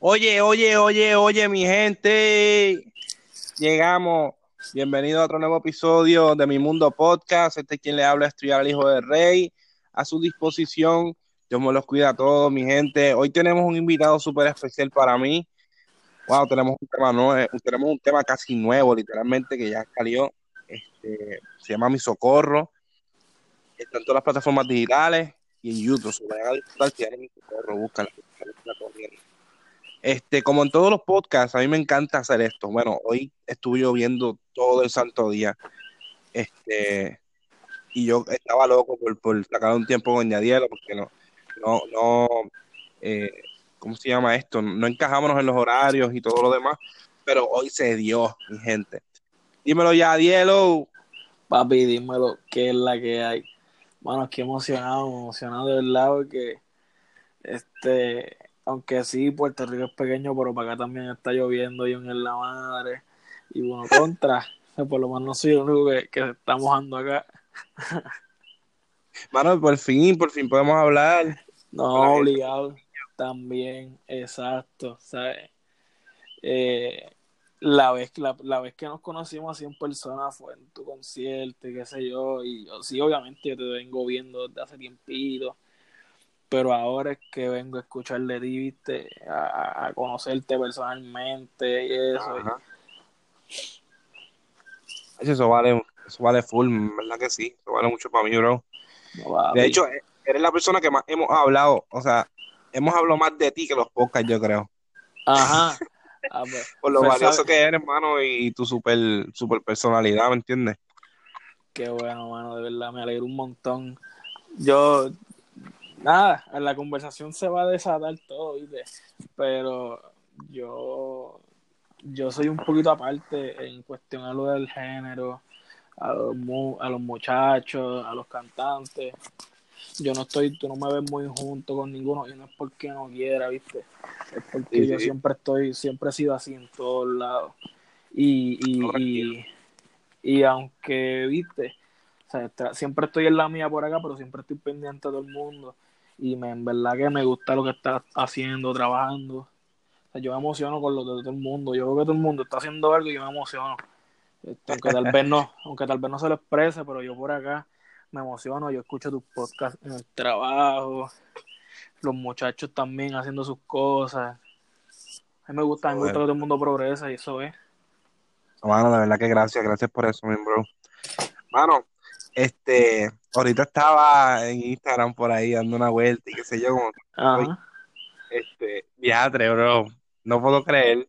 Oye, oye, oye, oye, mi gente. Llegamos. Bienvenido a otro nuevo episodio de Mi Mundo Podcast. Este es quien le habla, estudiar al Hijo del Rey. A su disposición. Dios me los cuida a todos, mi gente. Hoy tenemos un invitado súper especial para mí. Wow, tenemos un tema nuevo, tenemos un tema casi nuevo, literalmente, que ya salió. Este, se llama Mi Socorro. Está en todas las plataformas digitales y en YouTube. Se vayan a disfrutar si Mi Socorro, búscala. Este, como en todos los podcasts, a mí me encanta hacer esto. Bueno, hoy estuve lloviendo todo el santo día. Este, y yo estaba loco por, por sacar un tiempo con Yadielo, porque no, no, no, eh, ¿cómo se llama esto? No encajamos en los horarios y todo lo demás, pero hoy se dio, mi gente. Dímelo ya, Dielo. Papi, dímelo, ¿qué es la que hay? Bueno, que emocionado, emocionado de verdad, porque este, aunque sí, Puerto Rico es pequeño, pero para acá también está lloviendo y en la madre. Y bueno, contra, por lo menos no soy el único que, que se está mojando acá. Mano, por fin, por fin podemos hablar. No, obligado. También, exacto, ¿sabes? Eh, la vez, la, la, vez que nos conocimos así en persona fue en tu concierto y qué sé yo, y yo, sí, obviamente yo te vengo viendo desde hace tiempito, pero ahora es que vengo a escuchar de ti, viste, a, conocerte personalmente y eso. Eso vale, eso vale full, ¿verdad que sí? Eso vale mucho para mí, bro. de hecho, eres la persona que más hemos hablado, o sea, hemos hablado más de ti que los podcasts, yo creo. Ajá. Ah, pues, Por lo pues, valioso que eres, hermano, y tu super, super personalidad, ¿me entiendes? Qué bueno, mano, de verdad, me alegro un montón. Yo, nada, en la conversación se va a desatar todo, ¿viste? Pero yo, yo soy un poquito aparte en cuestión a lo del género, a los, a los muchachos, a los cantantes yo no estoy, tú no me ves muy junto con ninguno y no es porque no quiera, ¿viste? Es porque yo siempre estoy, siempre he sido así en todos lados. Y, y, y, aunque, ¿viste? O sea, siempre estoy en la mía por acá, pero siempre estoy pendiente de todo el mundo. Y me, en verdad que me gusta lo que estás haciendo, trabajando. O sea, yo me emociono con lo de todo el mundo. Yo veo que todo el mundo está haciendo algo y yo me emociono. Este, aunque tal vez no, aunque tal vez no se lo exprese, pero yo por acá me emociono, yo escucho tus podcasts en el trabajo, los muchachos también haciendo sus cosas. A mí me gusta, a mí me gusta que todo el mundo progresa y eso es. Mano, de verdad que gracias, gracias por eso, mi bro. Mano, este, ahorita estaba en Instagram por ahí dando una vuelta y qué sé yo, como Ajá. este, viatre, bro, no puedo creer.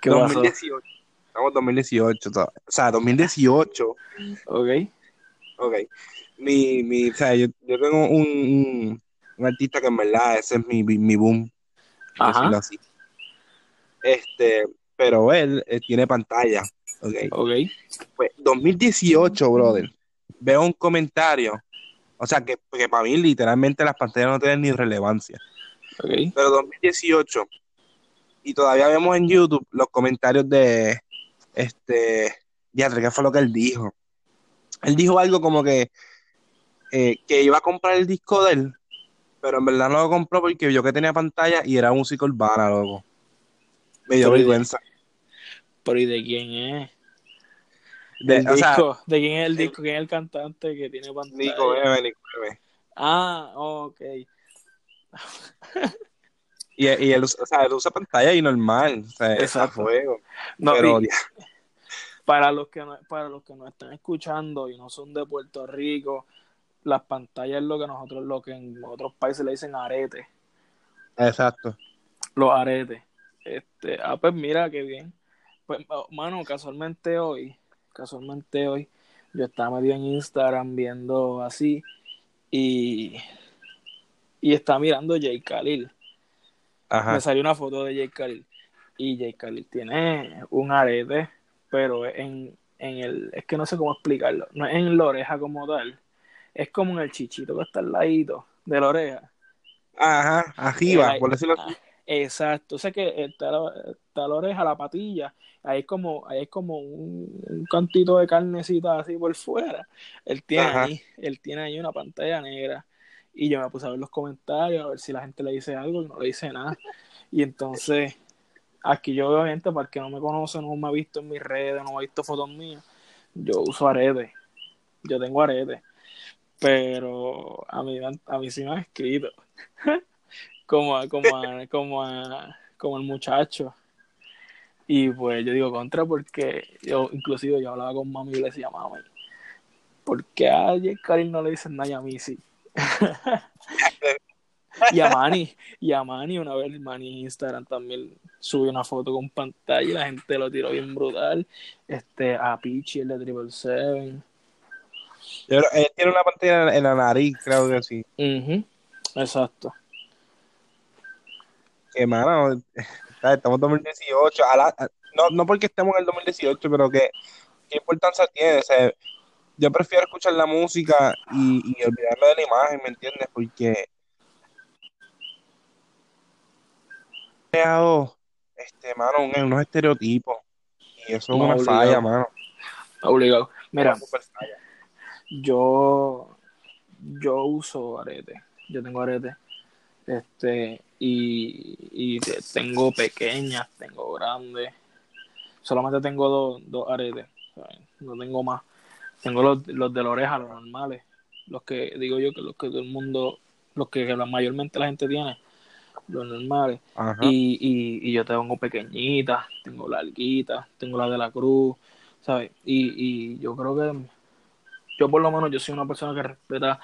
¿Qué 2018, pasó? estamos en 2018, o sea, 2018. Ok. Ok mi, mi, o sea, yo, yo tengo un, un, artista que en verdad ese es mi, mi boom, Ajá. así. Este, pero él, tiene pantalla, ok. Ok. Pues 2018, brother, veo un comentario, o sea, que, que para mí literalmente las pantallas no tienen ni relevancia. Okay. Pero 2018, y todavía vemos en YouTube los comentarios de, este, ya, ¿qué fue lo que él dijo? Él dijo algo como que, eh, que iba a comprar el disco de él, pero en verdad no lo compró porque vio que tenía pantalla y era música urbana, loco. Me dio vergüenza. Pero ¿y de quién es? De, disco, ¿De quién es el disco? ¿Quién es el cantante que tiene pantalla? Nico Bebe, Nico Bebe. Ah, ok. y, y él, o sea, él usa pantalla y normal, o sea, Exacto. juego. No, para los que no, para los que nos están escuchando y no son de Puerto Rico, las pantallas es lo que nosotros, lo que en otros países le dicen arete. Exacto. Los aretes. Este, ah, pues mira qué bien. Pues, oh, mano, casualmente hoy, casualmente hoy, yo estaba medio en Instagram viendo así y, y estaba mirando Jay Khalil. Me salió una foto de Jay Khalil y Jay Khalil tiene un arete, pero en, en el, es que no sé cómo explicarlo, no es en la oreja como tal, es como en el chichito que está al ladito de la oreja. Ajá, arriba, por decirlo así. Exacto, o sea que está la, está la, oreja, la patilla, ahí es como, ahí es como un, cantito de carnecita así por fuera. Él tiene ahí, él tiene ahí una pantalla negra. Y yo me puse a ver los comentarios, a ver si la gente le dice algo y no le dice nada. Y entonces, aquí yo obviamente, para el que no me conoce, no me ha visto en mis redes, no me ha visto fotos mías, yo uso aretes. Yo tengo aretes. Pero a mí, a mí sí me han escrito. como, como, como, como el muchacho. Y pues yo digo contra porque yo, inclusive yo hablaba con mami y le decía, mami, ¿por qué a Karim no le dicen nada a mí sí? y a Manny, y a Manny una vez Manny en Instagram también subió una foto con pantalla y la gente lo tiró bien brutal. Este, a Pichi, el de Triple Seven. Él tiene una pantalla en la nariz, creo que sí. Exacto. Que mano, estamos en 2018. no, no porque estemos en el 2018, pero que qué importancia tiene. yo prefiero escuchar la música y, y olvidarme de la imagen, ¿me entiendes? Porque creado este mano unos estereotipos y eso es una falla mano obligado mira yo yo uso arete yo tengo arete este y, tengo pequeñas tengo grandes. Solamente tengo dos, dos aretes no tengo más. Tengo los, los de la oreja los normales. Los que digo yo que los que todo el mundo los que mayormente la gente tiene los normales. Y, y, y, yo tengo pequeñitas, tengo larguitas, tengo la de la cruz, ¿sabes? Y, y yo creo que yo por lo menos yo soy una persona que respeta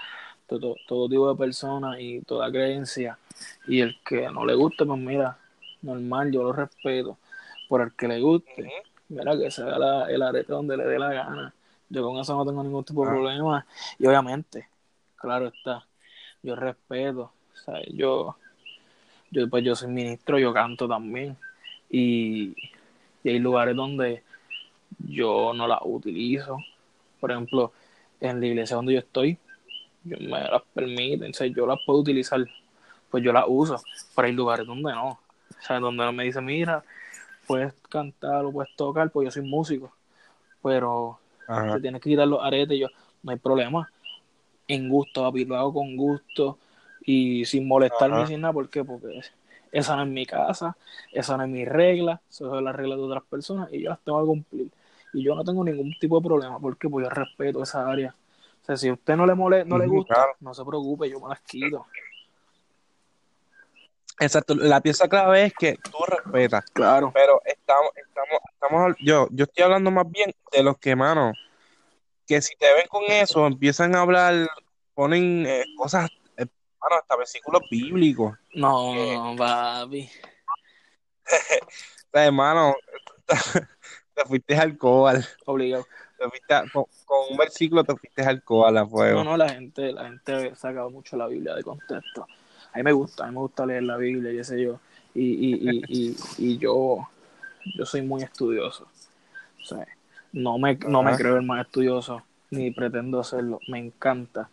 todo, todo tipo de personas y toda creencia. Y el que no le guste, pues mira, normal, yo lo respeto. Por el que le guste, mira que se haga el arete donde le dé la gana. Yo con eso no tengo ningún tipo de problema. Y obviamente, claro está, yo respeto, ¿sabes? Yo yo pues yo soy ministro, yo canto también. Y, hay lugares donde yo no las utilizo. Por ejemplo, en la iglesia donde yo estoy, me las permiten, yo las puedo utilizar, pues yo las uso, pero hay lugares donde no. O sea, donde me dicen, mira, puedes cantar o puedes tocar, pues yo soy músico, pero te tienes que quitar los aretes, yo, no hay problema. En gusto, papi, lo hago con gusto y sin molestarme sin nada, ¿por qué? Porque esa no es mi casa, esa no es mi regla, eso es la regla de otras personas y yo las tengo que cumplir. Y yo no tengo ningún tipo de problema, porque pues yo respeto esa área. O sea, si a usted no le mole, no le gusta, no se preocupe, yo me las quito. Exacto, la pieza clave es que tú respetas. Claro. Pero estamos, estamos, estamos, yo, yo estoy hablando más bien de los que, mano, que si te ven con eso, empiezan a hablar, ponen eh, cosas Mano, hasta versículos bíblicos. No, no, papi. hermano, te fuiste alcohol. Obligado. Fuiste con, un versículo te fuiste alcohol a fuego. No, no, la gente, la gente ha sacado mucho la Biblia de contexto. A mí me gusta, a mí me gusta leer la Biblia, y ese yo. Y, y, y, y, y yo, yo soy muy estudioso. O sea, no me, no me creo el más estudioso, ni pretendo hacerlo. Me encanta,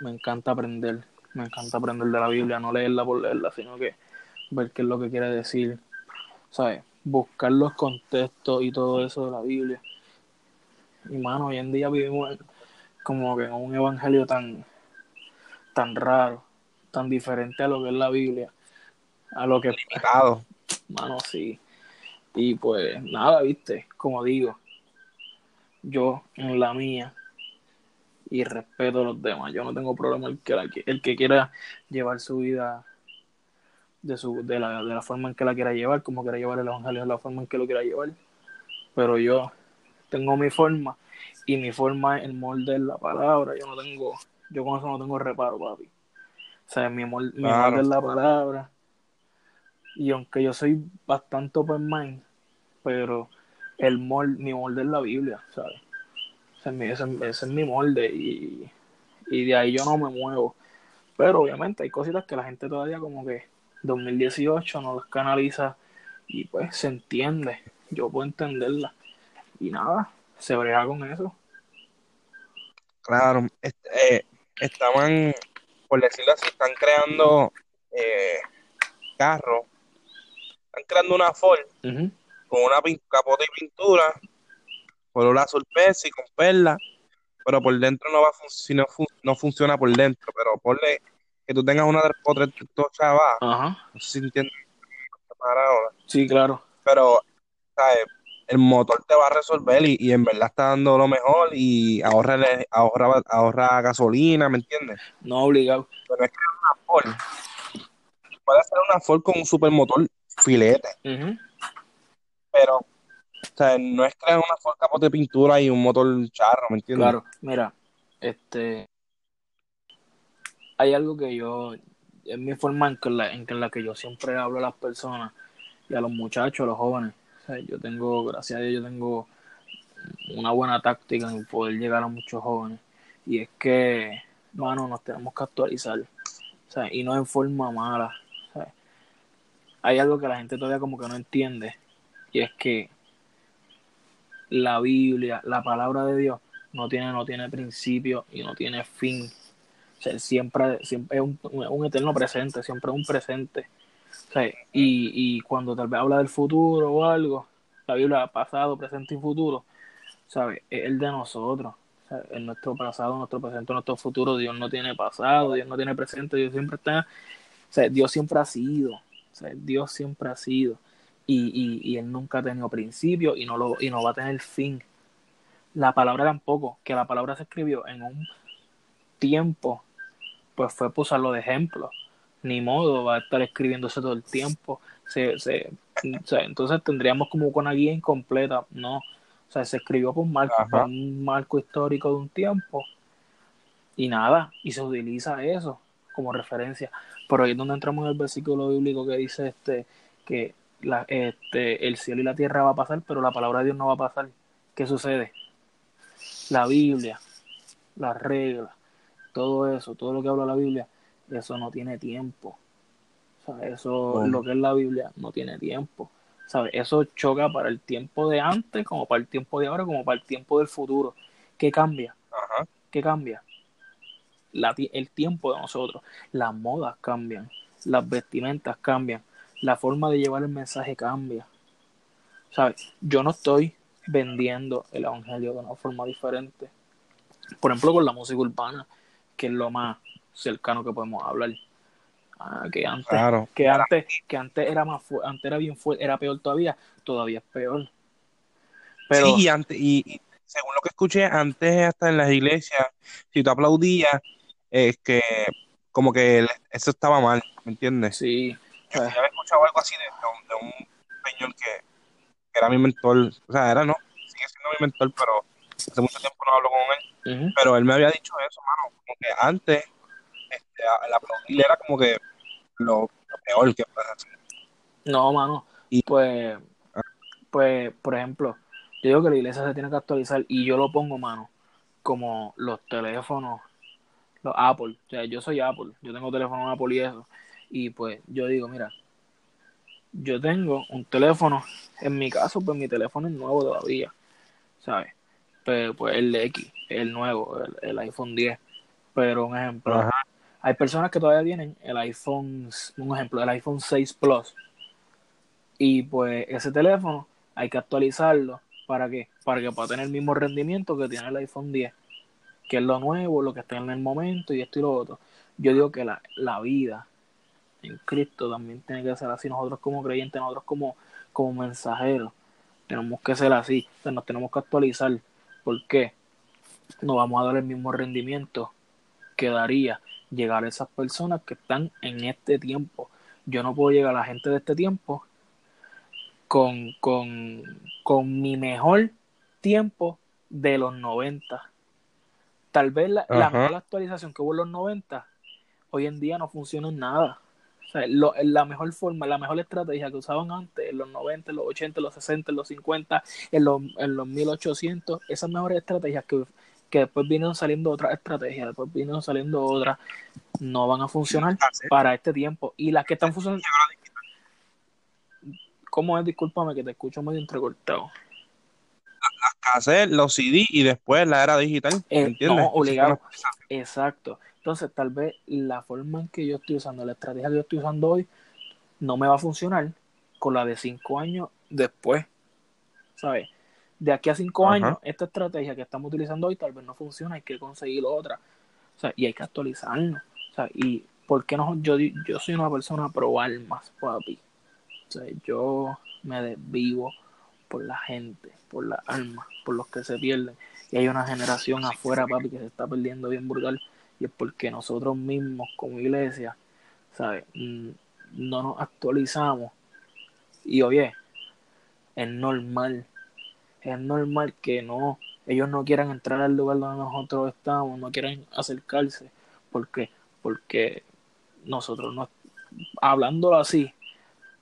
me encanta aprender me encanta aprender de la Biblia, no leerla por leerla, sino que ver qué es lo que quiere decir, ¿sabes? Buscar los contextos y todo eso de la Biblia. Y mano, hoy en día vivimos como que en un evangelio tan, tan raro, tan diferente a lo que es la Biblia, a lo que... Limitado. Mano, sí. Y pues nada, viste, como digo, yo en la mía y respeto a los demás. Yo no tengo problema el que, el que quiera llevar su vida de, su, de, la, de la forma en que la quiera llevar, como quiera llevar el evangelio de la forma en que lo quiera llevar. Pero yo tengo mi forma y mi forma es el molde de la palabra. Yo no tengo, yo con eso no tengo reparo, papi. O sea, mi, molde, mi molde es la palabra. Y aunque yo soy bastante open mind, pero el molde, mi molde es la Biblia, ¿sabes? Ese es mi, molde y, de ahí yo no me muevo. Pero obviamente hay cositas que la gente todavía como que 2018 no las canaliza y pues se entiende. Yo puedo entenderla. Y nada, se brega con eso. Claro, eh, estaban, por decirlo así, están creando eh, carros, están creando una Ford con una capota y pintura color azul y con perla, pero por dentro no va si no, no funciona por dentro, pero ponle que tú tengas una de o tres chavas, no sé si entiendes. Sí, claro. Pero, ¿sabes? El motor te va a resolver y, y en verdad está dando lo mejor y ahorra, ahorra, ahorra gasolina, ¿me entiendes? No obligado. Pero es que una Ford, puede ser una Ford con un supermotor filete, pero, o sea, no es es una Ford capote de pintura y un motor charro, ¿me entiendes? Claro, mira, este, hay algo que yo, es mi forma en que la, en que la que yo siempre hablo a las personas y a los muchachos, a los jóvenes. Yo tengo, gracias a Dios, yo tengo una buena táctica en poder llegar a muchos jóvenes. Y es que, mano, nos tenemos que actualizar. Sea, y no en forma mala. Hay algo que la gente todavía como que no entiende. Y es que la Biblia, la palabra de Dios, no tiene, no tiene principio y no tiene fin. Siempre, siempre es un eterno presente, siempre es un presente. Y, y cuando tal vez habla del futuro o algo, la Biblia pasado, presente y futuro, ¿sabes? Es el de nosotros. Sea, en nuestro pasado, nuestro presente, nuestro futuro, Dios no tiene pasado, Dios no tiene presente, Dios siempre está, Dios siempre ha sido, Dios siempre ha sido. Y, y, y Él nunca ha tenido principio y no, lo, y no va a tener fin. La palabra tampoco, que la palabra se escribió en un tiempo, pues fue para usarlo de ejemplo. Ni modo, va a estar escribiéndose todo el tiempo. Se, se, o sea, entonces tendríamos como una guía incompleta. No, o sea, se escribió por marco, por un marco histórico de un tiempo y nada, y se utiliza eso como referencia. Pero ahí es donde entramos en el versículo bíblico que dice este que la, este, el cielo y la tierra va a pasar, pero la palabra de Dios no va a pasar. ¿Qué sucede? La Biblia, las reglas, todo eso, todo lo que habla la Biblia, eso no tiene tiempo. O sea, eso, Bueno. lo que es la Biblia, no tiene tiempo. ¿Sabes? Eso choca para el tiempo de antes, como para el tiempo de ahora, como para el tiempo del futuro. ¿Qué cambia? Ajá. ¿Qué cambia? La ti- el tiempo de nosotros. Las modas cambian, las vestimentas cambian, la forma de llevar el mensaje cambia. ¿Sabes? Yo no estoy vendiendo el evangelio de una forma diferente. Por ejemplo, con la música urbana, que es lo más cercano que podemos hablar. Ah, que antes, Claro. que antes, que antes era más fu- antes era bien fuerte, era peor todavía, todavía es peor. Pero Sí, y, antes, y, y según lo que escuché, antes hasta en las iglesias, si tú aplaudías, es que como que eso estaba mal, ¿me entiendes? sí, Yo pues, había escuchado algo así de, de un, de un señor que, que era mi mentor, o sea, era no, sigue siendo mi mentor, pero hace mucho tiempo no hablo con él, ujú. pero él me había dicho eso, mano, como que antes el aplaudir era como que lo, lo peor que puedes hacer. No, mano. Y- Pues, pues, por ejemplo, yo digo que la iglesia se tiene que actualizar y yo lo pongo, mano, como los teléfonos, los Apple. O sea, yo soy Apple, yo tengo teléfono Apple y eso. Y pues yo digo, mira, yo tengo un teléfono, en mi caso, pues mi teléfono es nuevo todavía, ¿sabes? Pero, pues el de X, el nuevo, el, el iPhone 10. Pero un ejemplo, Ajá. Hay personas que todavía tienen el iPhone, un ejemplo, el iPhone 6 Plus. Y pues ese teléfono hay que actualizarlo. ¿Para qué? Para que pueda tener el mismo rendimiento que tiene el iPhone 10. Que es lo nuevo, lo que está en el momento y esto y lo otro. Yo digo que la, la vida en Cristo también tiene que ser así. Nosotros como creyentes, nosotros como, como mensajeros, tenemos que ser así. O nos tenemos que actualizar. ¿Por qué? No vamos a dar el mismo rendimiento que daría llegar a esas personas que están en este tiempo. Yo no puedo llegar a la gente de este tiempo con, con, con mi mejor tiempo de los 90. Tal vez la, la mejor actualización que hubo en los 90 hoy en día no funciona en nada. O sea, lo- la mejor forma, la mejor estrategia que usaban antes, en los 90, en los 80, en los 60, en los 50, en los, en los 1800, esas mejores estrategias que, que después vinieron saliendo otras estrategias, después vinieron saliendo otras, no van a funcionar para este tiempo. Y las que están funcionando. ¿Cómo es? Discúlpame que te escucho medio entrecortado. Hacer los CD y después la era digital, ¿me Eh, entiendes? no, obligado. Exacto. Entonces, tal vez la forma en que yo estoy usando, la estrategia que yo estoy usando hoy, no me va a funcionar con la de cinco años después. ¿Sabes? De aquí a cinco Ajá. años, esta estrategia que estamos utilizando hoy tal vez no funciona, hay que conseguir otra. O sea, y hay que actualizarnos. O sea, y ¿por qué no? Yo, yo soy una persona pro almas, papi. O sea, yo me desvivo por la gente, por las almas, por los que se pierden. Y hay una generación afuera, papi, que se está perdiendo bien brutal. Y es porque nosotros mismos, como iglesia, ¿sabes? Mm, no nos actualizamos. Y oye, es normal. Es normal que no, ellos no quieran entrar al lugar donde nosotros estamos, no quieran acercarse. ¿Por qué? Porque nosotros no, hablándolo así,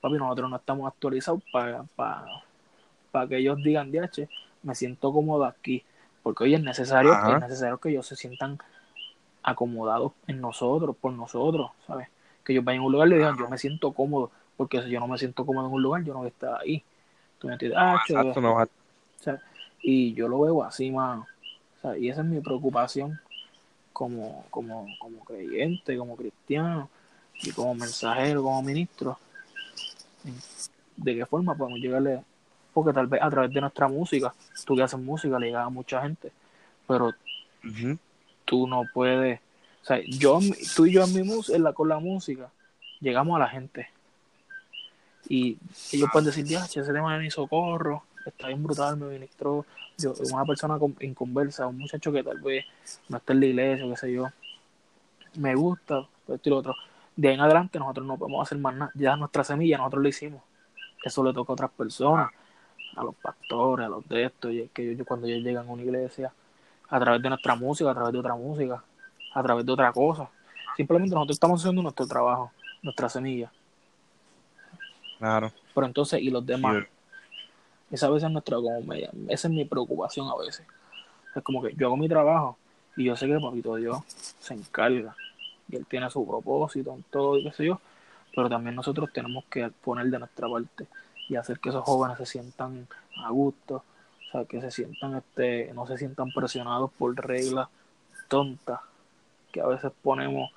papi, nosotros no estamos actualizados para, para, que ellos digan, DH, me siento cómodo aquí. Porque hoy es necesario, es necesario que ellos se sientan acomodados en nosotros, por nosotros, ¿sabes? Que ellos vayan a un lugar y le digan, yo me siento cómodo, porque si yo no me siento cómodo en un lugar, yo no voy a estar ahí. ¿Tú me entiendes? Ah, y yo lo veo así, mano. y esa es mi preocupación como, como, como creyente, como cristiano y como mensajero, como ministro. ¿De qué forma podemos llegarle? Porque tal vez a través de nuestra música, tú que haces música, le llegas a mucha gente, pero tú no puedes. O sea, yo, tú y yo en mi música, la, con la música, llegamos a la gente. Y ellos pueden decir, ya, ese tema de mi socorro, está bien brutal, me ministró. Yo, una persona en conversa, un muchacho que tal vez no está en la iglesia, qué sé yo, me gusta, esto y lo otro. De ahí en adelante nosotros no podemos hacer más nada. Ya nuestra semilla nosotros lo hicimos. Eso le toca a otras personas, a los pastores, a los de estos, y que ellos, cuando ellos llegan a una iglesia, a través de nuestra música, a través de otra música, a través de otra cosa. Simplemente nosotros estamos haciendo nuestro trabajo, nuestra semilla. Claro. Pero entonces, ¿y los demás? Esa vez es nuestra, como esa es mi preocupación a veces. Es como que yo hago mi trabajo y yo sé que el Papito Dios se encarga y él tiene su propósito en todo y qué sé yo, pero también nosotros tenemos que poner de nuestra parte y hacer que esos jóvenes se sientan a gusto, o sea, que se sientan, este, no se sientan presionados por reglas tontas que a veces ponemos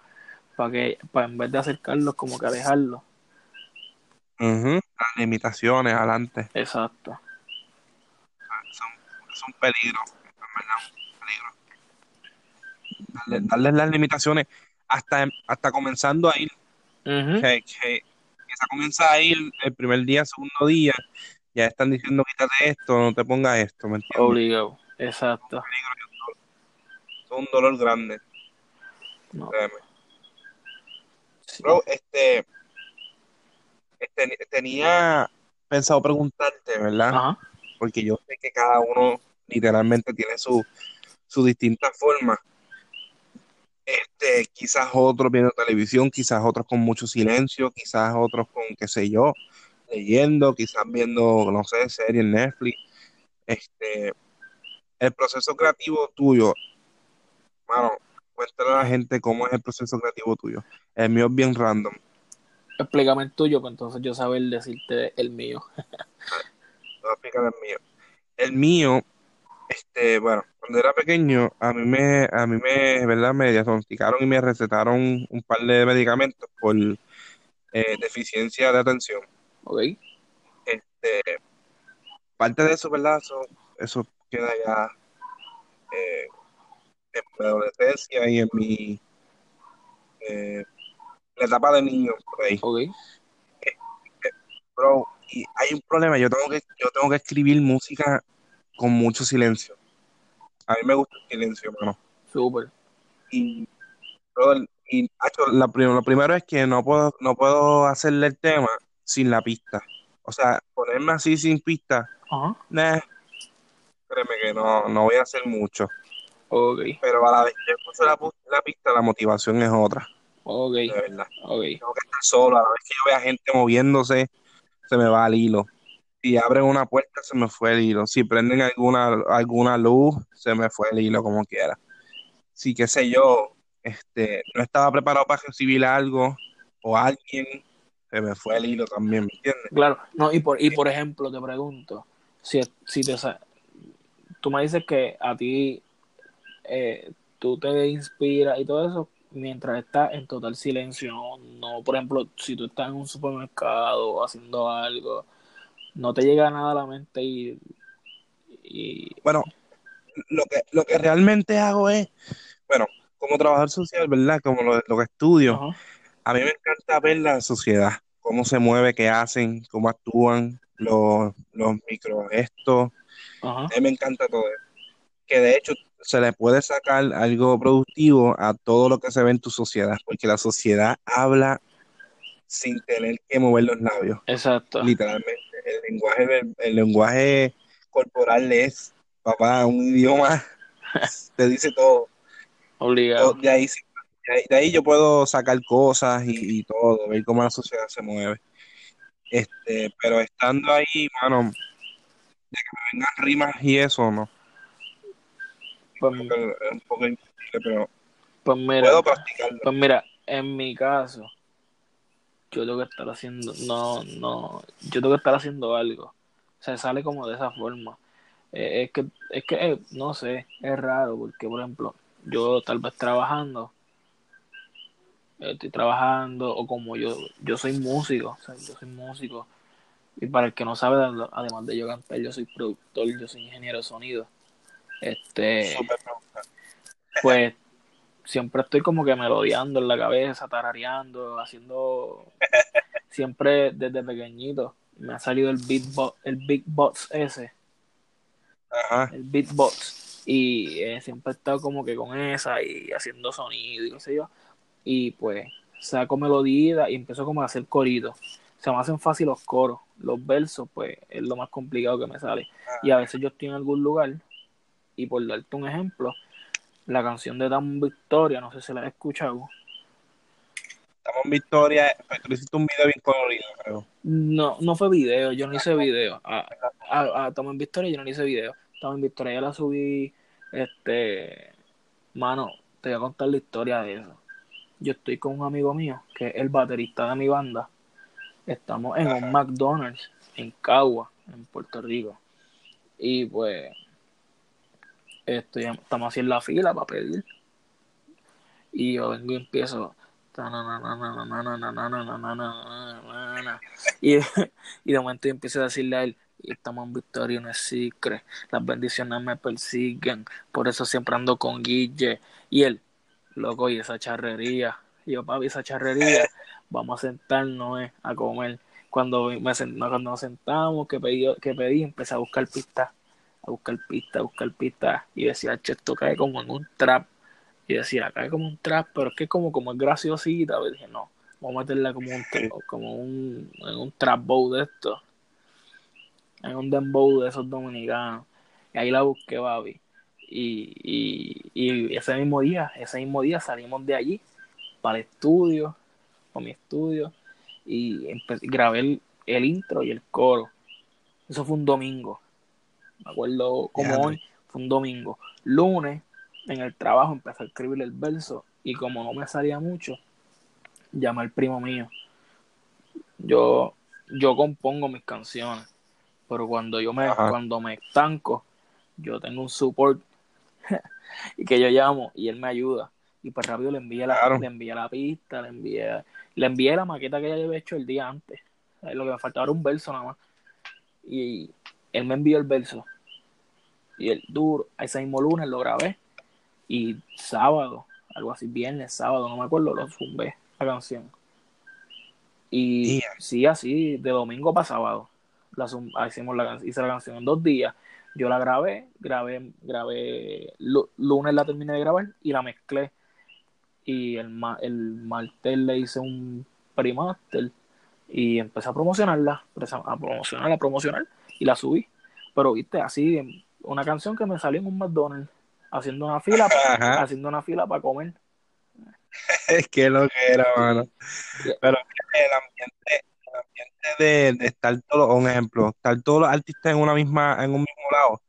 para que, para en vez de acercarlos, como que alejarlos. Las limitaciones adelante. Exacto. Son, son peligros, Darles darle las limitaciones hasta, hasta comenzando a ir. que, que, se comienza a ir el primer día, segundo día, ya están diciendo quítate esto, no te pongas esto, ¿me entiendes? Obligado, exacto. Es un dolor grande. No. este, este, tenía pensado preguntarte, ¿verdad? Porque yo sé que cada uno literalmente tiene su, su distinta forma. Este, quizás otros viendo televisión, quizás otros con mucho silencio, quizás otros con, qué sé yo, leyendo, quizás viendo, no sé, series en Netflix. Este, el proceso creativo tuyo, bueno, cuéntale a la gente cómo es el proceso creativo tuyo. El mío es bien random. Explícame el tuyo, pues entonces yo saber decirte el mío. Voy a explicar el mío. El mío este, bueno, cuando era pequeño, a mí me, a mí me, ¿verdad? Me diagnosticaron y me recetaron un par de medicamentos por eh, deficiencia de atención. Ok. Este, parte de eso, ¿verdad? Eso, eso queda ya eh, en mi adolescencia y en mi eh, la etapa de niño por ahí. Ok. bro, y hay un problema, yo tengo que, yo tengo que escribir música con mucho silencio. A mí me gusta el silencio, hermano. Súper. Y, y la, lo primero es que no puedo, no puedo hacerle el tema sin la pista. O sea, ponerme así sin pista, Ajá. créeme que no, no voy a hacer mucho. Okay. Pero a la vez que puse la, la, pista, la motivación es otra. Ok. De verdad. Okay. Tengo que estar solo. A la vez que yo vea gente moviéndose, se me va al hilo si abren una puerta se me fue el hilo, si prenden alguna, alguna luz se me fue el hilo como quiera. Si qué sé yo, este, no estaba preparado para recibir algo o alguien, se me fue el hilo también, ¿me entiendes? Claro, no, y por, y por ejemplo, te pregunto, si, si te, tú me dices que a ti eh, tú te inspiras y todo eso mientras estás en total silencio, no, por ejemplo, si tú estás en un supermercado haciendo algo, no te llega nada a la mente y, bueno lo que lo que realmente hago es bueno como trabajador social verdad como lo, lo que estudio a mí me encanta ver la sociedad cómo se mueve, qué hacen, cómo actúan, los, los microgestos. Ajá. A mí me encanta todo eso. Que de hecho se le puede sacar algo productivo a todo lo que se ve en tu sociedad, porque la sociedad habla sin tener que mover los labios, Exacto. literalmente. El lenguaje, el lenguaje corporal es, papá, un idioma, te dice todo. Obligado. De ahí, de ahí, de ahí yo puedo sacar cosas y, y todo, ver cómo la sociedad se mueve. Este, pero estando ahí, mano, de que me vengan rimas y eso, no. Pues, es un poco imposible, pero pues mira, puedo practicarlo. pues mira, en mi caso, yo tengo que estar haciendo, no, no, yo tengo que estar haciendo algo. O sea, sale como de esa forma. Eh, es que, es que, eh, no sé, es raro, porque por ejemplo, yo tal vez trabajando, estoy trabajando, o como yo, yo soy músico, o sea, yo soy músico, y para el que no sabe, además de yo cantar, yo soy productor, yo soy ingeniero de sonido. Este, pues siempre estoy como que melodiando en la cabeza, tarareando, haciendo siempre desde pequeñito. Me ha salido el beatbox, el beatbox ese, Ajá. el beatbox. Y eh, siempre he estado como que con esa y haciendo sonido y qué sé yo. Y pues saco melodía y empiezo como a hacer coritos. Se me hacen fácil los coros, los versos pues es lo más complicado que me sale. Y a veces yo estoy en algún lugar y por darte un ejemplo la canción de Dan Victoria, no sé si la has escuchado. Estamos en Victoria, pero tú hiciste un video bien colorido, creo. No, no fue video, yo no hice video. A, a, en Victoria, yo no hice video. Estamos en Victoria, ya la subí. Este, mano, te voy a contar la historia de eso. Yo estoy con un amigo mío, que es el baterista de mi banda. Estamos en un McDonald's en Cagua, en Puerto Rico. Y pues, estoy, estamos así en la fila para pedir. Y yo vengo y empiezo. Y, de momento yo empiezo a decirle a él, estamos en victoria, no es secret, las bendiciones me persiguen, por eso siempre ando con Guille. Y él, loco, y esa charrería. Y yo, papi, esa charrería, vamos a sentarnos eh, a comer. Cuando, cuando nos sentamos, que pedí, que pedí, empecé a buscar pistas, a buscar pistas, a buscar pistas. Y decía, che, esto cae como en un trap. Y decía, cae como un trap, pero es que como, como es graciosita. Y dije, no, vamos a meterla como un, como un, en un trap bow de esto. En un dembow de esos dominicanos. Y ahí la busqué, papi. Y, y, y ese mismo día, ese mismo día salimos de allí para el estudio, para mi estudio, y grabé el, el intro y el coro. Eso fue un domingo. Me acuerdo como hoy, fue un domingo. Lunes, en el trabajo, empecé a escribir el verso, y como no me salía mucho, llamé al primo mío. Yo, yo compongo mis canciones, pero cuando yo me, Ajá. cuando me estanco, yo tengo un support y que yo llamo y él me ayuda. Y pues rápido le envié la, Claro. le envié la pista, le envié, le envié la maqueta que ya había hecho el día antes. Lo que me faltaba era un verso nada más. Y él me envió el verso. Y el duro, ese mismo lunes lo grabé. Y sábado, algo así, viernes, sábado, no me acuerdo, lo zumbé la canción. Y sí, así, de domingo para sábado. La zum- ah, hicimos la, hice la canción en dos días. Yo la grabé, grabé, grabé, lu- lunes la terminé de grabar y la mezclé. Y el, ma- el martes le hice un pre-master y empecé a promocionarla, a promocionarla, a promocionar y la subí. Pero viste, así, una canción que me salió en un McDonald's, haciendo una fila, Ajá. haciendo una fila para comer. Es que lo que era, mano. Pero fíjate, el ambiente, el ambiente de, de estar todos, un ejemplo, estar todos los artistas en una misma, en un mismo lado,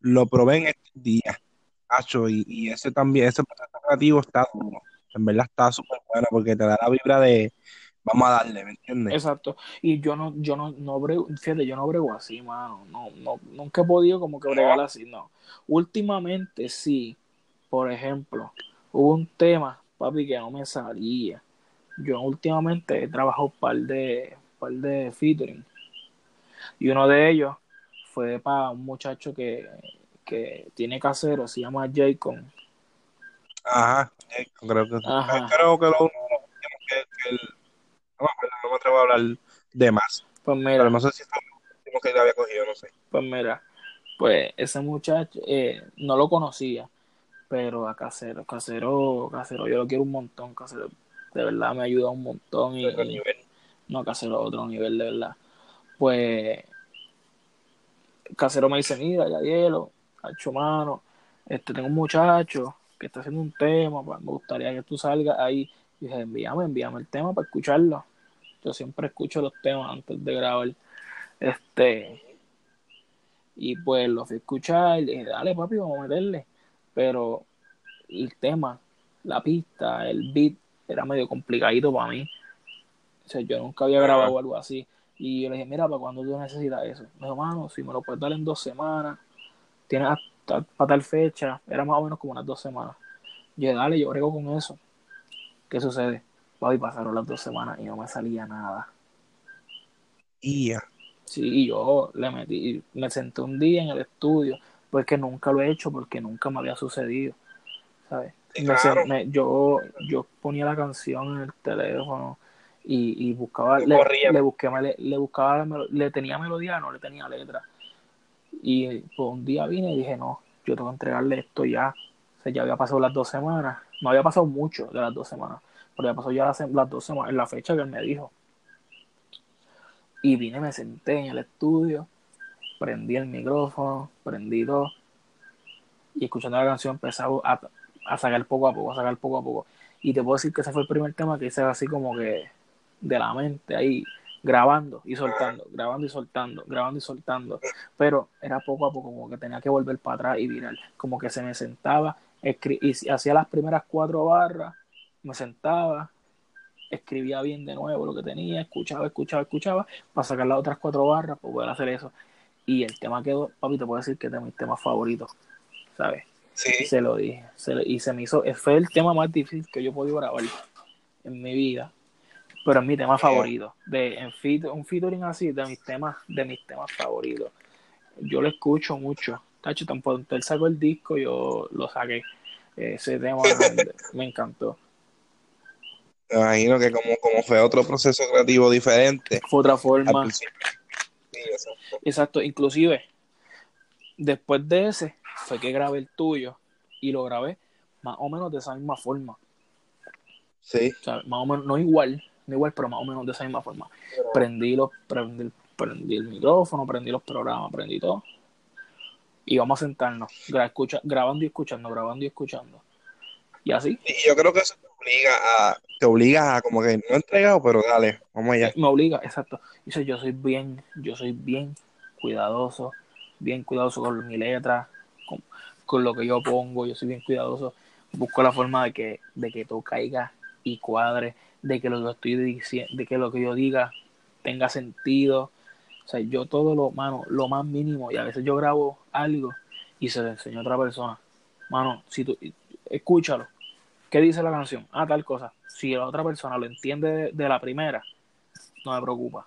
lo probé en estos días, Hacho, y, y ese también, ese proceso creativo está duro. En verdad está súper bueno porque te da la vibra de vamos a darle, ¿me entiendes? Exacto. Y yo no, yo no, no brego, fíjate, yo no brego así, mano. No, no, nunca he podido como que bregar así, no. Últimamente sí, por ejemplo, hubo un tema, papi, que no me salía. Yo últimamente he trabajado un par de, par de featuring. Y uno de ellos fue para un muchacho que, que tiene casero, se llama Jacob. Ajá, eh, creo que, Ajá. creo que lo que, que él No, me atrevo a hablar de más. Pues mira. Pero no sé si que había cogido, no sé. Pues mira, pues ese muchacho eh, no lo conocía, pero a Casero, Casero, Casero, yo lo quiero un montón, Casero, de verdad me ayuda un montón y, Otro nivel. no Casero otro nivel de verdad. Pues Casero me dice, mira, ya hielo, hacho mano, este tengo un muchacho que está haciendo un tema, pues me gustaría que tú salgas ahí. Y dije, envíame, envíame el tema para escucharlo. Yo siempre escucho los temas antes de grabar. Este, y pues lo fui a escuchar y dije, dale papi, vamos a meterle. Pero el tema, la pista, el beat, era medio complicadito para mí. O sea, yo nunca había grabado algo así. Y yo le dije, mira, ¿para cuándo tú necesitas eso? Me dijo, mano, si me lo puedes dar en dos semanas, tienes hasta para tal fecha, era más o menos como unas dos semanas. Yo dije, dale, yo brego con eso. ¿Qué sucede? Papi, pasaron las dos semanas y no me salía nada. Y ya. Sí, y yo le metí, me senté un día en el estudio, pues que nunca lo he hecho porque nunca me había sucedido, ¿sabes? Me me- yo, yo ponía la canción en el teléfono y, y buscaba, Y le, busqué, le, le buscaba, le tenía melodía, no le tenía letra. Y pues un día vine y dije, no, yo tengo que entregarle esto ya. O sea, ya había pasado las dos semanas, no había pasado mucho de las dos semanas, pero ya pasó ya las, dos semanas, en la fecha que él me dijo. Y vine, me senté en el estudio, prendí el micrófono, prendí todo, y escuchando la canción empecé a, sacar poco a poco, a sacar poco a poco. Y te puedo decir que ese fue el primer tema que hice así como que de la mente, ahí grabando y soltando, grabando y soltando, grabando y soltando. Pero era poco a poco, como que tenía que volver para atrás y virar. Como que se me sentaba, hacía las primeras cuatro barras, me sentaba, escribía bien de nuevo lo que tenía, escuchaba, escuchaba, escuchaba, para sacar las otras cuatro barras, para poder hacer eso. Y el tema quedó, papi, te puedo decir que es de mis temas favoritos, ¿sabes? Sí. Se lo dije. Se lo- y se me hizo, fue el tema más difícil que yo he podido grabar en mi vida. Pero es mi tema favorito. De, en un featuring así, de mis temas, de mis temas favoritos. Yo lo escucho mucho. Tacho, tan pronto él sacó el disco, yo lo saqué. Ese tema me encantó. Me imagino que como, como fue otro proceso creativo diferente. Fue otra forma. Sí, exacto. Exacto, inclusive después de ese fue que grabé el tuyo y lo grabé más o menos de esa misma forma. Sí. O sea, más o menos, no igual, no igual, pero más o menos de esa misma forma. Prendí, los, prendí, prendí el micrófono, prendí los programas, prendí todo. Y vamos a sentarnos, gra- escucha, grabando y escuchando, grabando y escuchando. Y así, Y yo creo que eso te obliga a, te obliga a como que no entregado, pero dale, vamos allá. me obliga, exacto. Dice, yo soy bien, yo soy bien cuidadoso, bien cuidadoso con mi letra, con, con lo que yo pongo, yo soy bien cuidadoso. Busco la forma de que, de que todo caiga y cuadre, de que lo que estoy diciendo, de que lo que yo diga tenga sentido. O sea, yo todo lo, mano, lo más mínimo, y a veces yo grabo algo y se lo enseño a otra persona. Mano, si tú, escúchalo. ¿Qué dice la canción? Ah, tal cosa. Si la otra persona lo entiende de, de la primera, no me preocupa.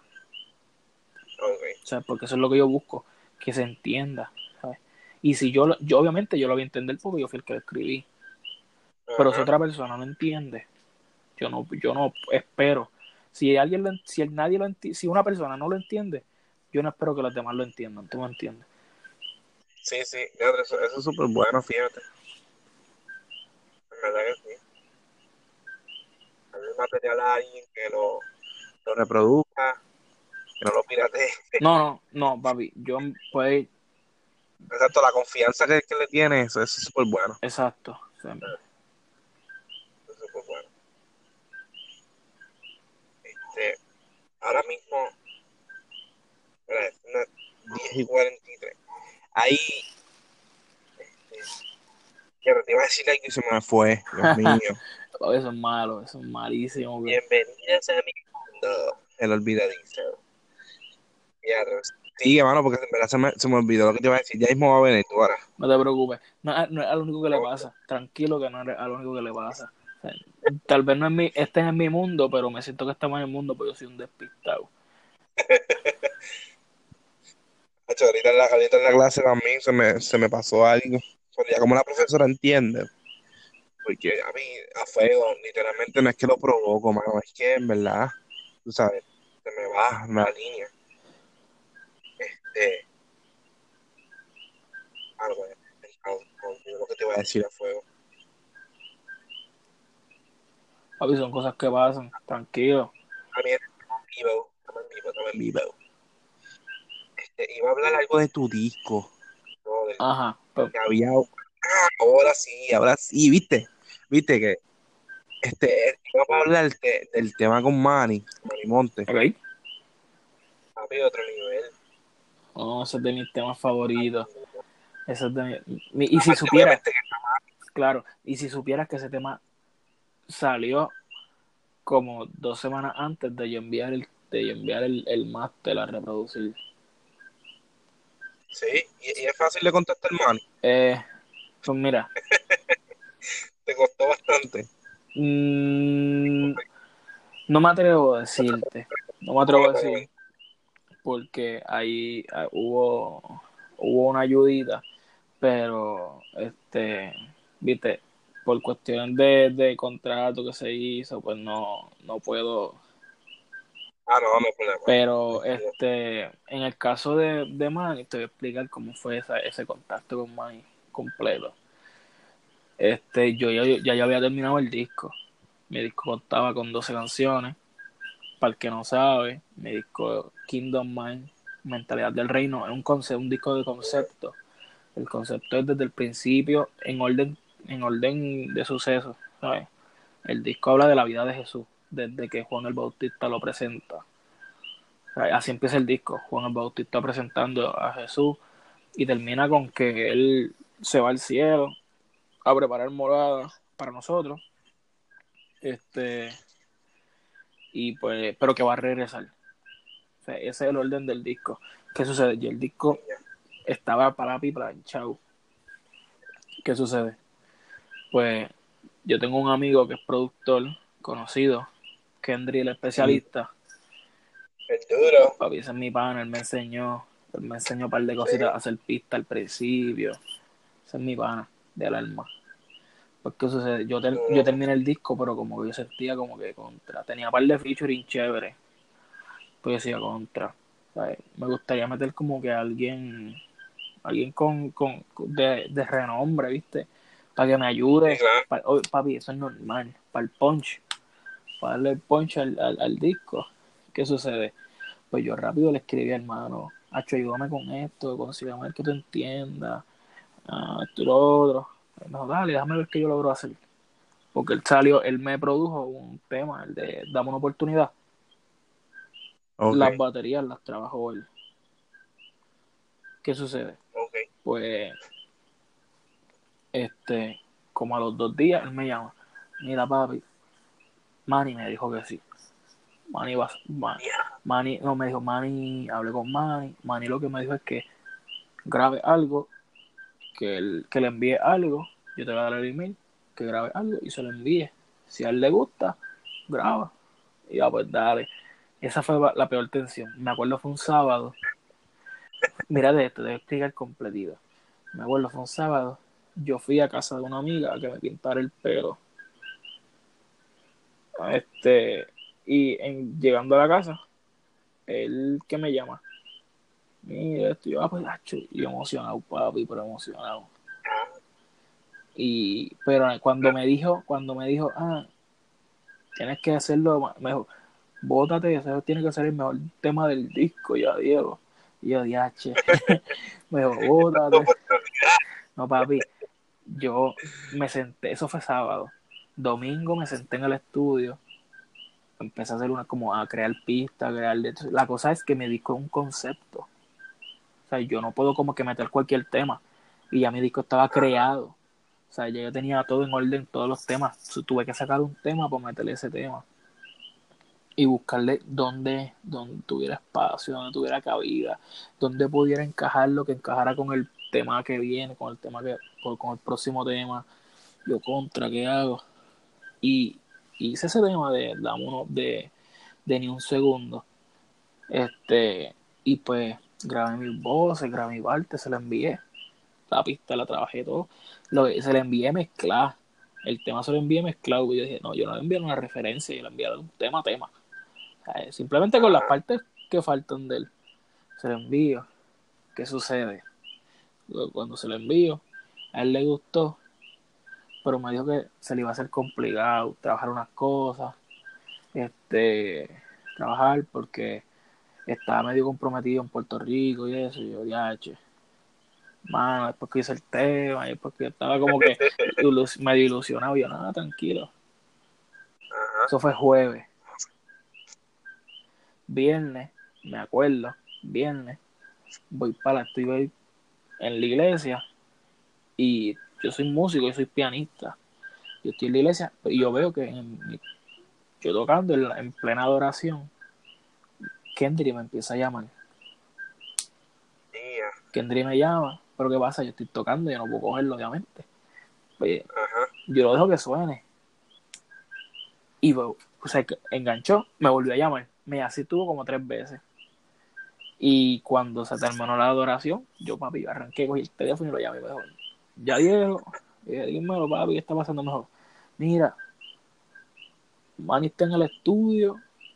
O sea, porque eso es lo que yo busco, que se entienda. ¿sabes? Y si yo, yo obviamente yo lo voy a entender porque yo fui el que lo escribí. Pero si otra persona no entiende, yo no, yo no espero. Si alguien si nadie lo enti- si una persona no lo entiende, yo no espero que los demás lo entiendan. ¿Tú me entiendes? Sí, sí, eso, eso es súper bueno, fíjate. En verdad que sí. Darle material a alguien que lo, lo reproduzca, que no lo piratee. No, no, no, papi. Yo pues Exacto, la confianza que, que le tiene, eso, eso es súper bueno. exacto. Sea, Eso es súper bueno. Este, ahora mismo, es una 10 y 43. Ahí, este, te iba a decir algo y se me fue, Dios mío. papi, eso es malo, eso es malísimo. bro. Bienvenidos a mi mundo. El olvidadizo. Ya, sigue, mano, porque en verdad se me, se me olvidó lo que te iba a decir. Ya mismo va a venir tú ahora. No te preocupes. No, no es a lo único que le pasa. Tranquilo que no es a lo único que le pasa. O sea, tal vez no es mi, este es mi mundo, pero me siento que estamos en el mundo porque yo soy un despistado. Hacho, ahorita en la, ahorita en la clase también se me, se me pasó algo. Pero ya como la profesora entiende. Porque a mí, a fuego, literalmente no es que lo provoco, mano. Es que en verdad tú sabes, se me va, me alinea. Este, algo, lo que te voy a decir a fuego. Papi, son cosas que pasan, tranquilo. También estamos en vivo, estamos en vivo, estamos en vivo. Este, iba a hablar algo de tu disco. Ajá, pues, que había ah, ahora sí, ahora sí, viste, viste que este vamos a hablar de- del tema con Manny, Manny Monte, ok. papi, otro nivel. No, ese es de mis temas favoritos. Ese es de mi- y si supieras, Obviamente que claro, y si supieras que ese tema salió como dos semanas antes de yo enviar el, de yo enviar el, el máster a reproducir. Sí, y, y es fácil de contestar Manny, Eh, pues mira, te costó bastante. mm, no me atrevo a decirte, no me atrevo a decir, porque ahí ah, hubo, hubo una ayudita, pero este, viste, por cuestiones de, de contrato que se hizo, pues no, no puedo. Ah, no. Pero este, en el caso de, de Manny, te voy a explicar cómo fue esa, ese contacto con Manny completo. Este, yo ya, ya, ya había terminado el disco. Mi disco contaba con 12 canciones. Para el que no sabe, mi disco Kingdom Mind, Mentalidad del Reino, es un, conce- un disco de concepto. El concepto es desde el principio en orden, en orden de sucesos. El disco habla de la vida de Jesús, desde que Juan el Bautista lo presenta. Así empieza el disco, Juan el Bautista presentando a Jesús y termina con que él se va al cielo a preparar morada para nosotros. Este y pues, pero que va a regresar. Ese es el orden del disco. ¿Qué sucede? Y el disco estaba para la planchado. ¿Qué sucede? Pues yo tengo un amigo que es productor conocido, Kendry el especialista. El duro. Papi, ese es mi pana, él me enseñó, él me enseñó un par de cositas a hacer pista al principio. Ese es mi pana, del alma. Pues, ¿qué sucede? Yo, ter- yo terminé el disco, pero como que yo sentía como que contra. Tenía un par de featuring chévere. Pues yo decía contra. ¿sabes? Me gustaría meter como que alguien, alguien con, con de, de renombre, ¿viste? Para que me ayude. Pa- papi, eso es normal. Para el punch. Para darle el punch al, al, al disco. ¿Qué sucede? Pues yo rápido le escribí, hermano, Hacho, ayúdame con esto, consígame el que tú entiendas, ah, esto y lo otro. Dijo, dale, déjame ver qué yo logro hacer. Porque él salió, él me produjo un tema, el de Dame una oportunidad. Las baterías las trabajó él. ¿Qué sucede? Pues, este, como a los dos días, él me llama. Mira, papi, Manny me dijo que sí. Manny va, Manny, no me dijo, Manny, hablé con Manny. Manny lo que me dijo es que grabe algo, que, él, que le envíe algo. Yo te voy a dar el email, que grabe algo y se lo envíe. Si a él le gusta, graba. Y ya, pues dale. Esa fue la peor tensión. Me acuerdo fue un sábado. Mira de esto, te voy a explicar completito. Me acuerdo fue un sábado. Yo fui a casa de una amiga a que me pintara el pelo. Este, y en, llegando a la casa, él que me llama. Mira, esto, y yo, ah, pues, y emocionado, papi, pero emocionado. Y, pero cuando me dijo, cuando me dijo, ah, tienes que hacerlo, me dijo, bótate, ese tiene que ser el mejor tema del disco, ya, Diego. Yo, diache. me dijo, bótate. No, papi, yo me senté, eso fue sábado. Domingo me senté en el estudio, empecé a hacer una, como a crear pistas, crear La cosa es que me disco un concepto. O sea, yo no puedo como que meter cualquier tema. Y ya mi disco estaba creado. O sea, ya yo tenía todo en orden, todos los temas. Tuve que sacar un tema para meterle ese tema. Y buscarle donde, donde tuviera espacio, donde tuviera cabida, donde pudiera encajar lo que encajara con el tema que viene, con el tema que, con el próximo tema. Yo contra, ¿qué hago? Y hice ese tema de uno de, de ni un segundo. Este, y pues grabé mis voces, grabé mi parte, se la envié. La pista la trabajé todo. Lo, se la envié mezclada. El tema se lo envié mezclado. Y yo dije, no, yo no le envié una referencia, yo le envié un tema a tema. Simplemente con las partes que faltan de él. Se lo envío. ¿Qué sucede? Cuando se lo envío, a él le gustó, pero me dijo que se le iba a hacer complicado trabajar unas cosas, este, trabajar porque estaba medio comprometido en Puerto Rico y eso, y yo, ya, che, mano, después que hice el tema, y después que estaba como que medio ilusionado, yo, nada, tranquilo. Eso fue jueves. Viernes, me acuerdo, viernes, voy para, estoy en la iglesia y yo soy músico, yo soy pianista. Yo estoy en la iglesia y yo veo que en yo tocando en, plena adoración, Kendry me empieza a llamar. Kendry me llama, pero ¿qué pasa? Yo estoy tocando yo no puedo cogerlo, obviamente. Pues, yo lo dejo que suene. Y o sea, enganchó, me volvió a llamar. Me así tuvo como tres veces. Y cuando se terminó la adoración, yo, papi, arranqué, cogí el teléfono y lo llamé mejor. Ya Diego, dímelo, papi, ¿qué está pasando mejor? Mira, Manny está en el estudio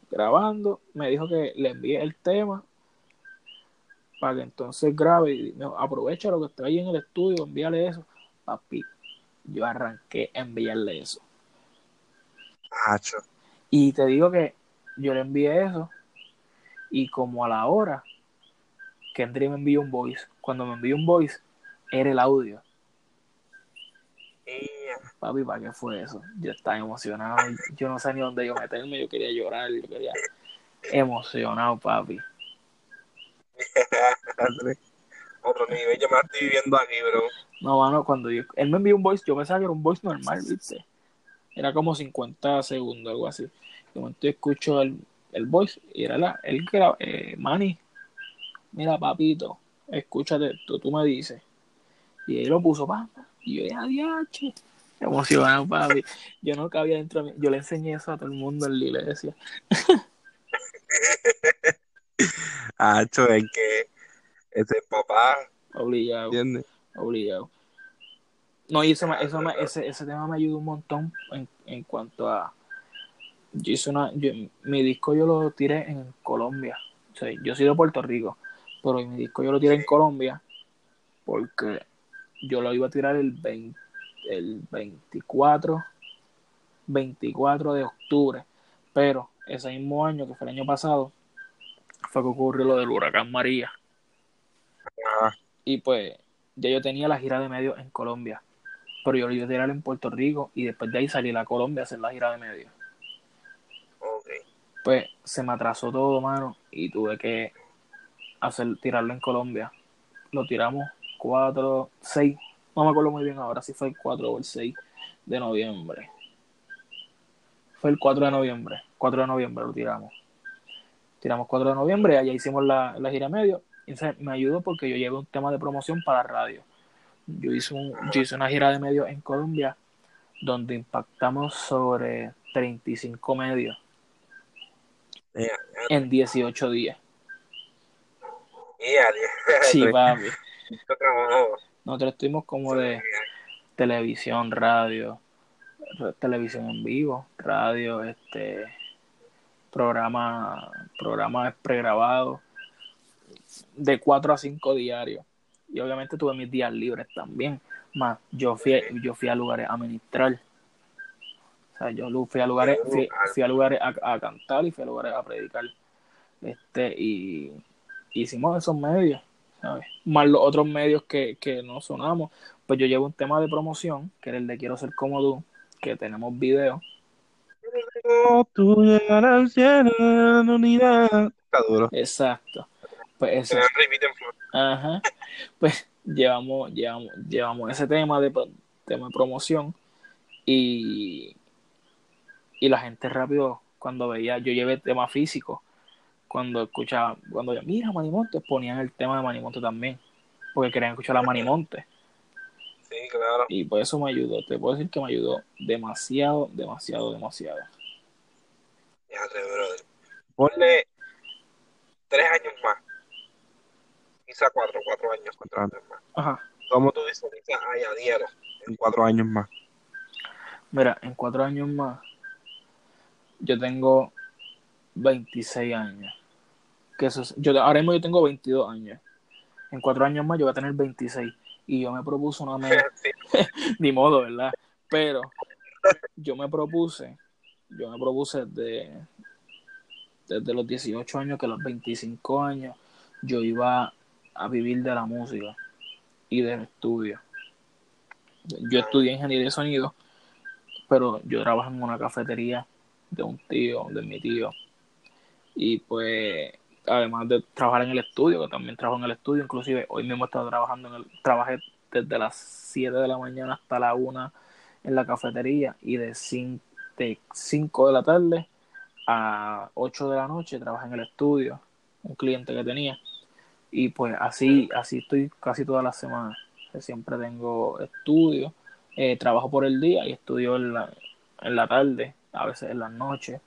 grabando, me dijo que le envíe el tema para que entonces grabe y me aprovecha lo que está ahí en el estudio, envíale eso. Papi, yo arranqué a enviarle eso. Y te digo que yo le envié eso y como a la hora Kendrick me envió un voice. Cuando me envió un voice, era el audio. Papi, ¿para qué fue eso? Yo estaba emocionado. Yo no sé ni dónde yo meterme. Yo quería llorar. Yo quería. Emocionado, papi. Otro nivel. Yo me estoy viviendo aquí, bro. No, mano, cuando yo... él me envió un voice, yo pensaba que era un voice normal, ¿viste? Era como 50 segundos, algo así. De momento escucho el, el voice y era la, él que era, eh, Manny, mira, papito, escúchate esto, tú me dices. Y él lo puso, papá, y yo, ya, diache. Emocionado, papi. Yo no cabía dentro de mí. Yo le enseñé eso a todo el mundo en la iglesia. Hacho, es que ese papá. Obligado. ¿Entiendes? Obligado. No, y eso, eso ese, ese tema me ayudó un montón en, en cuanto a. Yo hice una. mi disco yo lo tiré en Colombia. O sea, yo soy de Puerto Rico, pero mi disco yo lo tiré en Colombia porque yo lo iba a tirar el 20 el 24, 24 de octubre, pero ese mismo año, que fue el año pasado, fue que ocurrió lo del huracán María. Y pues ya yo tenía la gira de medios en Colombia, pero yo lo iba a tirar en Puerto Rico y después de ahí salí a Colombia a hacer la gira de medios. Pues se me atrasó todo, mano, y tuve que hacer tirarlo en Colombia. Lo tiramos cuatro, seis, no me acuerdo muy bien ahora si fue el 4 o el 6 de noviembre. Fue el 4 de noviembre. 4 de noviembre lo tiramos. Tiramos 4 de noviembre, allá hicimos la, gira medio. Y me ayudó porque yo llevé un tema de promoción para radio. Yo hice, un, yo hice una gira de medios en Colombia donde impactamos sobre 35 medios en 18 días. Sí, papi. Nosotros estuvimos como de televisión, radio, televisión en vivo, radio, este programa, programa pregrabado de 4 a 5 diarios. Y obviamente tuve mis días libres también. Más, yo fui, yo fui a lugares a ministrar. O sea, yo fui a lugares, fui, a lugares a, cantar y fui a lugares a predicar. Este, y hicimos esos medios. Más los otros medios que, que no sonamos. Pues yo llevo un tema de promoción, que era el de Quiero ser como tú, que tenemos video. Exacto. Pues eso. Ajá. Pues llevamos, llevamos, llevamos ese tema de, tema de promoción y, y la gente rápido cuando veía, yo llevé tema físico cuando escuchaba, cuando yo, mira Manimonte, ponían el tema de Manimonte también, porque querían escuchar a Manimonte. Sí, claro. Y por eso me ayudó, te puedo decir que me ayudó demasiado, demasiado, demasiado. Fíjate, brother. Ponle tres años más. Quizá cuatro, cuatro años, cuatro años más. Ajá. ¿Cómo tú visualizas a en cuatro años más? Mira, en cuatro años más, yo tengo 26 años. Que eso yo, ahora mismo yo tengo 22 años. En cuatro años más yo voy a tener 26. Y yo me propuse una meta. Ni modo, ¿verdad? Pero yo me propuse, yo me propuse de, desde los 18 años que a los 25 años yo iba a vivir de la música y del estudio. Yo estudié ingeniería de sonido, pero yo trabajo en una cafetería de un tío, de mi tío. Y pues, además de trabajar en el estudio, que también trabajo en el estudio, inclusive hoy mismo he estado trabajando en el, trabajé desde las 7 de la mañana hasta la 1 en la cafetería y de 5 de, 5 de la tarde a 8 de la noche trabajé en el estudio, un cliente que tenía. Y pues así, así estoy casi todas las semanas. Siempre tengo estudio, eh, trabajo por el día y estudio en la, en la tarde, a veces en las noches.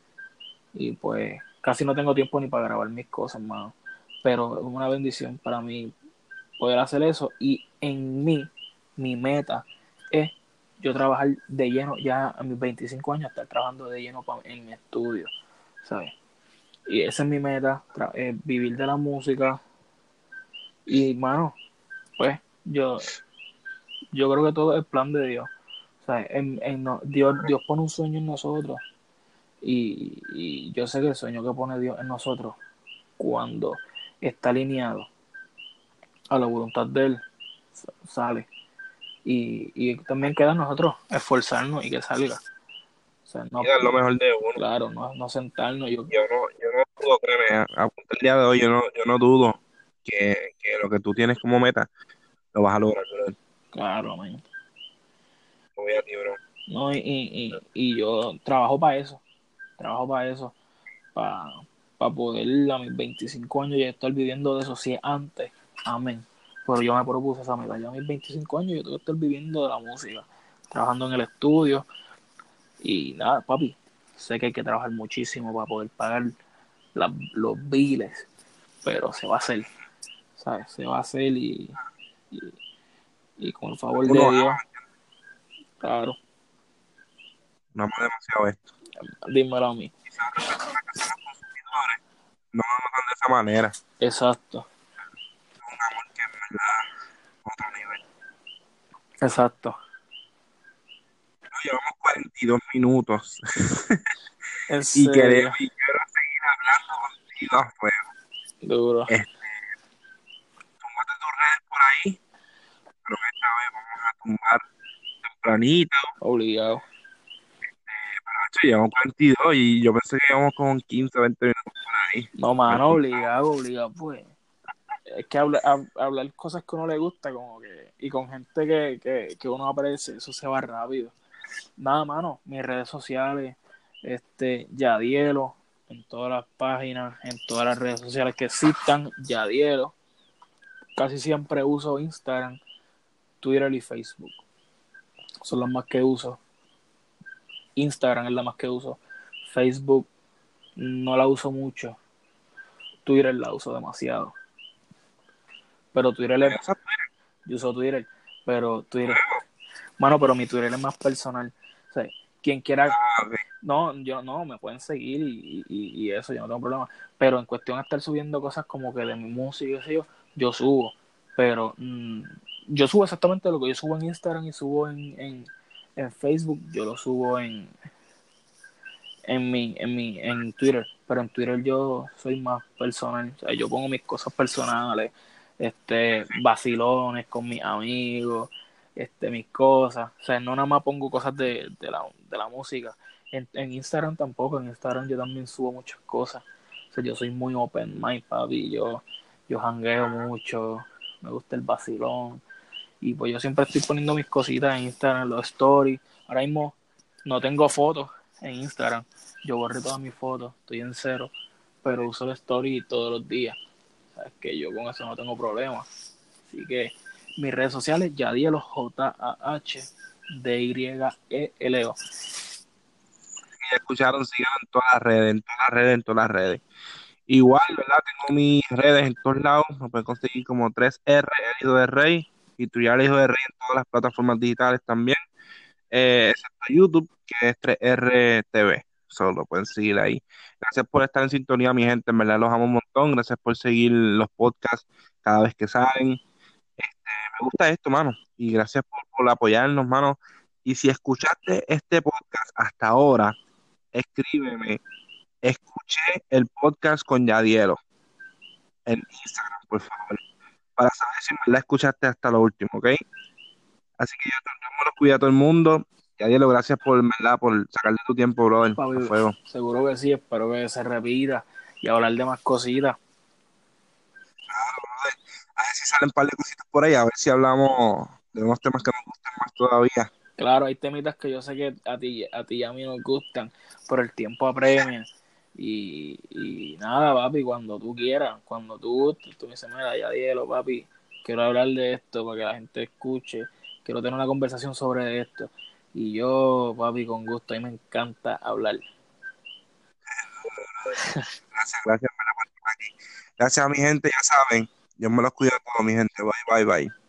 Y pues casi no tengo tiempo ni para grabar mis cosas, hermano. Pero es una bendición para mí poder hacer eso. Y en mí, mi meta es yo trabajar de lleno, ya a mis 25 años, estar trabajando de lleno en mi estudio, ¿sabes? Y esa es mi meta, eh, vivir de la música, y, mano, pues yo, yo creo que todo es plan de Dios. Sea, en, en Dios, Dios pone un sueño en nosotros. Y, y yo sé que el sueño que pone Dios en nosotros, cuando está alineado a la voluntad de Él, sale. Y, y también queda a nosotros esforzarnos y que salga. O sea, no, lo mejor de uno. Claro, no, no sentarnos. Yo, yo no, yo no dudo, créeme, a, el día de hoy yo no, yo no dudo que, lo que tú tienes como meta lo vas a lograr, Claro, amén. Voy a ti, bro. No, y, y, y yo trabajo para eso. Trabajo para eso. Para, para poder a mis 25 años ya estar viviendo de eso. Si es antes, amén. Pero yo me propuse esa meta. Ya a mis 25 años yo tengo que estar viviendo de la música. Trabajando en el estudio. Y nada, papi. Sé que hay que trabajar muchísimo para poder pagar los biles. Pero se va a hacer. Se va a hacer y, y, con el favor de Dios. Claro. No es demasiado esto. Dímelo a mí. No lo notan de esa manera. Exacto. Un amor que en verdad otro nivel. Exacto. llevamos 42 minutos. y, quiero, y quiero seguir hablando contigo a fuego. Duro. Este, por ahí. Pero esta vez vamos a tumbar tempranito. Obligado. Hecho, llevamos 42 y yo pensé que íbamos con 15, 20 minutos por ahí. No, mano, obligado, obligado, pues. Es que hablar, hablar cosas que uno le gusta, como que, y con gente que, que, que uno aparece, eso se va rápido. Nada, mano, mis redes sociales, este, Yadielo, en todas las páginas, en todas las redes sociales que existan, Yadielo casi siempre uso Instagram, Twitter y Facebook. Son las más que uso. Instagram es la más que uso. Facebook no la uso mucho. Twitter la uso demasiado. Pero Twitter es... Yo uso Twitter, pero Twitter... Mano, pero mi Twitter es más personal. O sea, quien quiera... Ah, no, yo no, me pueden seguir y, y, eso, yo no tengo problema. Pero en cuestión de estar subiendo cosas como que de mi música y yo, yo subo, pero mm, yo subo exactamente lo que yo subo en Instagram y subo en, en, en Facebook, yo lo subo en en mi, en mi, en Twitter, pero en Twitter yo soy más personal, o sea, yo pongo mis cosas personales, este, vacilones con mis amigos, este, mis cosas, o sea, no nada más pongo cosas de, de, la, de la música, en, en Instagram tampoco, en Instagram yo también subo muchas cosas, o sea, yo soy muy open mind, papi, yo yo jangueo mucho, me gusta el vacilón. Y pues yo siempre estoy poniendo mis cositas en Instagram, los stories. Ahora mismo no tengo fotos en Instagram. Yo borré todas mis fotos, estoy en cero, pero uso el story todos los días. Sabes que yo con eso no tengo problema. Así que mis redes sociales, Yadielo J-A-H D-Y-E-L-O. Y escucharon, sigan en todas las redes, en todas las redes, en todas las redes. Igual, ¿verdad? Tengo mis redes en todos lados. Me pueden conseguir como 3R, el hijo de Rey, ya el hijo de Rey en todas las plataformas digitales también. Eh, excepto YouTube, que es 3R TV. solo pueden seguir ahí. Gracias por estar en sintonía, mi gente. En verdad los amo un montón. Gracias por seguir los podcasts cada vez que salen. Este, me gusta esto, mano. Y gracias por, por apoyarnos, mano. Y si escuchaste este podcast hasta ahora, escríbeme. Escuché el podcast con Yadielo en Instagram, por favor, para saber si me la escuchaste hasta lo último, ¿ok? Así que yo, me lo cuida a todo el mundo. Yadielo, gracias por, ¿verdad? por sacarle tu tiempo, brother. Papi, fuego. Seguro que sí, espero que se repita y hablar de más cositas. Claro, brother. A ver si salen un par de cositas por ahí, a ver si hablamos de unos temas que nos gusten más todavía. Claro, hay temitas que yo sé que a ti, a ti y a mí nos gustan, pero el tiempo apremia. Y, y nada, papi, cuando tú quieras, cuando tú gustes, tú me dices, mira, ya dielo, papi, quiero hablar de esto para que la gente escuche, quiero tener una conversación sobre esto. Y yo, papi, con gusto, a mí me encanta hablar. Gracias, gracias por estar aquí. Gracias a mi gente, ya saben. Yo me los cuido a todos, mi gente. Bye, bye, bye.